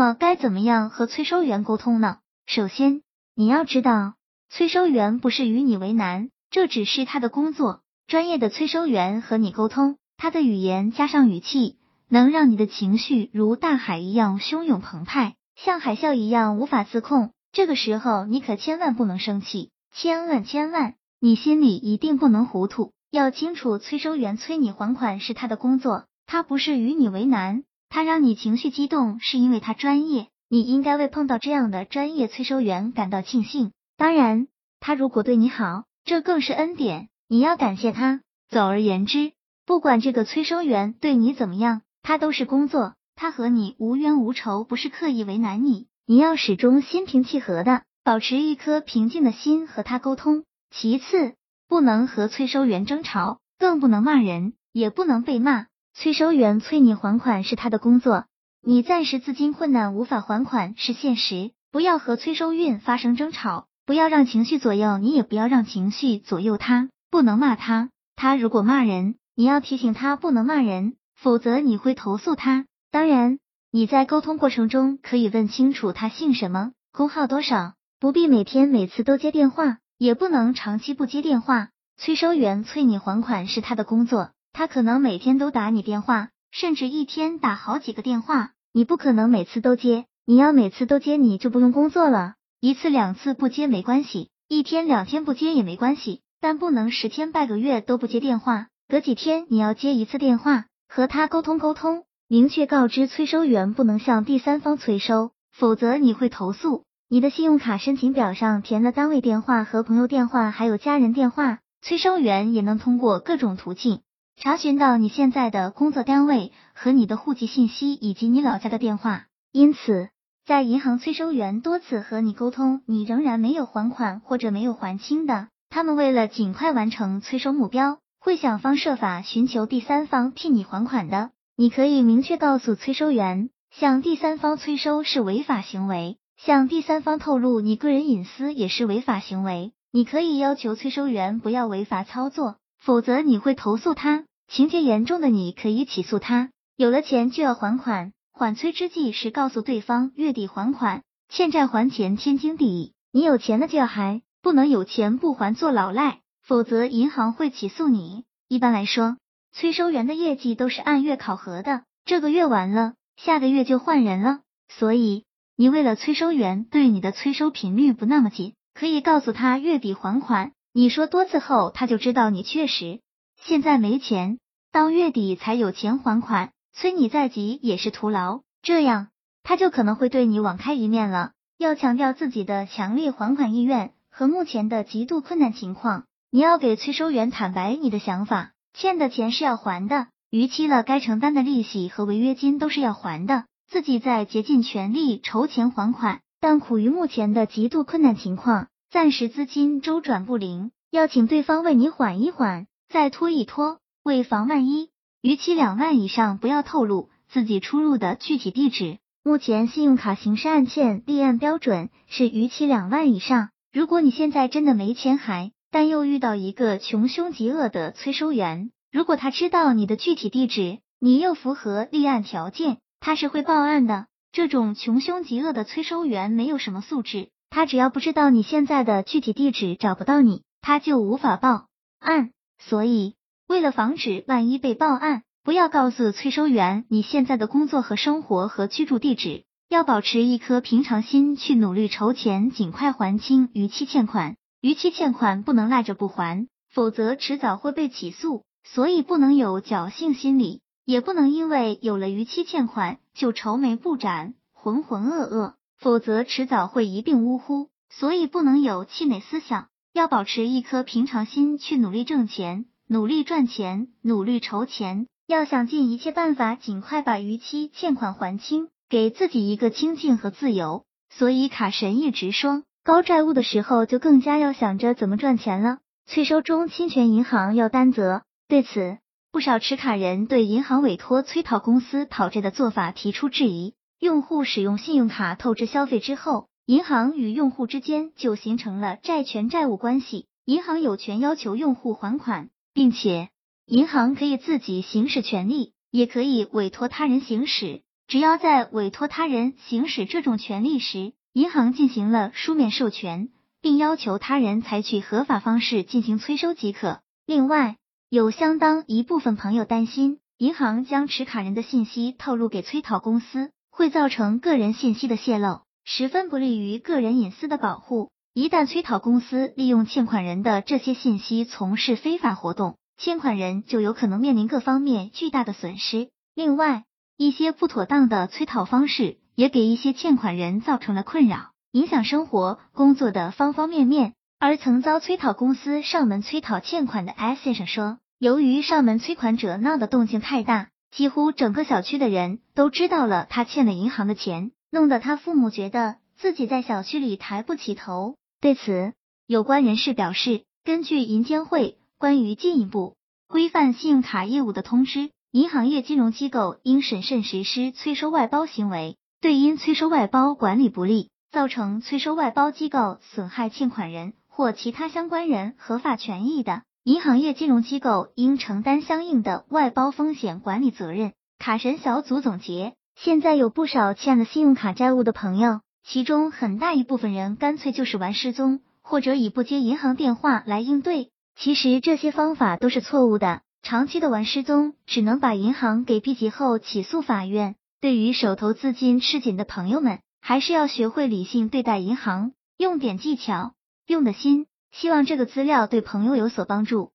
么该怎么样和催收员沟通呢？首先，你要知道，催收员不是与你为难，这只是他的工作。专业的催收员和你沟通，他的语言加上语气，能让你的情绪如大海一样汹涌澎湃，像海啸一样无法自控。这个时候，你可千万不能生气，千万千万，你心里一定不能糊涂，要清楚，催收员催你还款是他的工作，他不是与你为难。他让你情绪激动，是因为他专业，你应该为碰到这样的专业催收员感到庆幸。当然，他如果对你好，这更是恩典，你要感谢他。总而言之，不管这个催收员对你怎么样，他都是工作，他和你无冤无仇，不是刻意为难你。你要始终心平气和的，保持一颗平静的心和他沟通。其次，不能和催收员争吵，更不能骂人，也不能被骂。催收员催你还款是他的工作，你暂时资金困难无法还款是现实，不要和催收运发生争吵，不要让情绪左右你，也不要让情绪左右他，不能骂他。他如果骂人，你要提醒他不能骂人，否则你会投诉他。当然，你在沟通过程中可以问清楚他姓什么，工号多少，不必每天每次都接电话，也不能长期不接电话。催收员催你还款是他的工作。他可能每天都打你电话，甚至一天打好几个电话，你不可能每次都接。你要每次都接，你就不用工作了。一次两次不接没关系，一天两天不接也没关系，但不能十天半个月都不接电话。隔几天你要接一次电话，和他沟通沟通，明确告知催收员不能向第三方催收，否则你会投诉。你的信用卡申请表上填了单位电话和朋友电话，还有家人电话，催收员也能通过各种途径。查询到你现在的工作单位和你的户籍信息以及你老家的电话，因此在银行催收员多次和你沟通，你仍然没有还款或者没有还清的，他们为了尽快完成催收目标，会想方设法寻求第三方替你还款的。你可以明确告诉催收员，向第三方催收是违法行为，向第三方透露你个人隐私也是违法行为。你可以要求催收员不要违法操作，否则你会投诉他。情节严重的，你可以起诉他。有了钱就要还款，缓催之计是告诉对方月底还款，欠债还钱天经地义。你有钱了就要还，不能有钱不还做老赖，否则银行会起诉你。一般来说，催收员的业绩都是按月考核的，这个月完了，下个月就换人了。所以，你为了催收员对你的催收频率不那么紧，可以告诉他月底还款。你说多次后，他就知道你确实。现在没钱，到月底才有钱还款，催你再急也是徒劳。这样他就可能会对你网开一面了。要强调自己的强烈还款意愿和目前的极度困难情况。你要给催收员坦白你的想法，欠的钱是要还的，逾期了该承担的利息和违约金都是要还的。自己在竭尽全力筹钱还款，但苦于目前的极度困难情况，暂时资金周转不灵，要请对方为你缓一缓。再拖一拖，为防万一，逾期两万以上不要透露自己出入的具体地址。目前信用卡刑事案件立案标准是逾期两万以上。如果你现在真的没钱还，但又遇到一个穷凶极恶的催收员，如果他知道你的具体地址，你又符合立案条件，他是会报案的。这种穷凶极恶的催收员没有什么素质，他只要不知道你现在的具体地址，找不到你，他就无法报案。所以，为了防止万一被报案，不要告诉催收员你现在的工作和生活和居住地址，要保持一颗平常心去努力筹钱，尽快还清逾期欠款。逾期欠款不能赖着不还，否则迟早会被起诉。所以不能有侥幸心理，也不能因为有了逾期欠款就愁眉不展、浑浑噩噩，否则迟早会一病呜呼。所以不能有气馁思想。要保持一颗平常心去努力挣钱，努力赚钱，努力筹钱，要想尽一切办法尽快把逾期欠款还清，给自己一个清静和自由。所以卡神一直说，高债务的时候就更加要想着怎么赚钱了。催收中侵权银行要担责。对此，不少持卡人对银行委托催讨公司讨债的做法提出质疑。用户使用信用卡透支消费之后。银行与用户之间就形成了债权债务关系，银行有权要求用户还款，并且银行可以自己行使权利，也可以委托他人行使。只要在委托他人行使这种权利时，银行进行了书面授权，并要求他人采取合法方式进行催收即可。另外，有相当一部分朋友担心，银行将持卡人的信息透露给催讨公司，会造成个人信息的泄露，十分不利于个人隐私的保护。一旦催讨公司利用欠款人的这些信息从事非法活动，欠款人就有可能面临各方面巨大的损失。另外，一些不妥当的催讨方式也给一些欠款人造成了困扰，影响生活、工作的方方面面。而曾遭催讨公司上门催讨欠款的 S 先生说，由于上门催款者闹的动静太大，几乎整个小区的人都知道了他欠了银行的钱，弄得他父母觉得自己在小区里抬不起头。对此，有关人士表示，根据银监会关于进一步规范信用卡业务的通知。银行业金融机构应审慎实施催收外包行为，对因催收外包管理不力，造成催收外包机构损害欠款人或其他相关人合法权益的，银行业金融机构应承担相应的外包风险管理责任。卡神小组总结：现在有不少欠了信用卡债务的朋友，其中很大一部分人干脆就是玩失踪，或者以不接银行电话来应对。其实这些方法都是错误的。长期的玩失踪，只能把银行给逼急后起诉法院。对于手头资金吃紧的朋友们，还是要学会理性对待银行，用点技巧，用的心。希望这个资料对朋友有所帮助。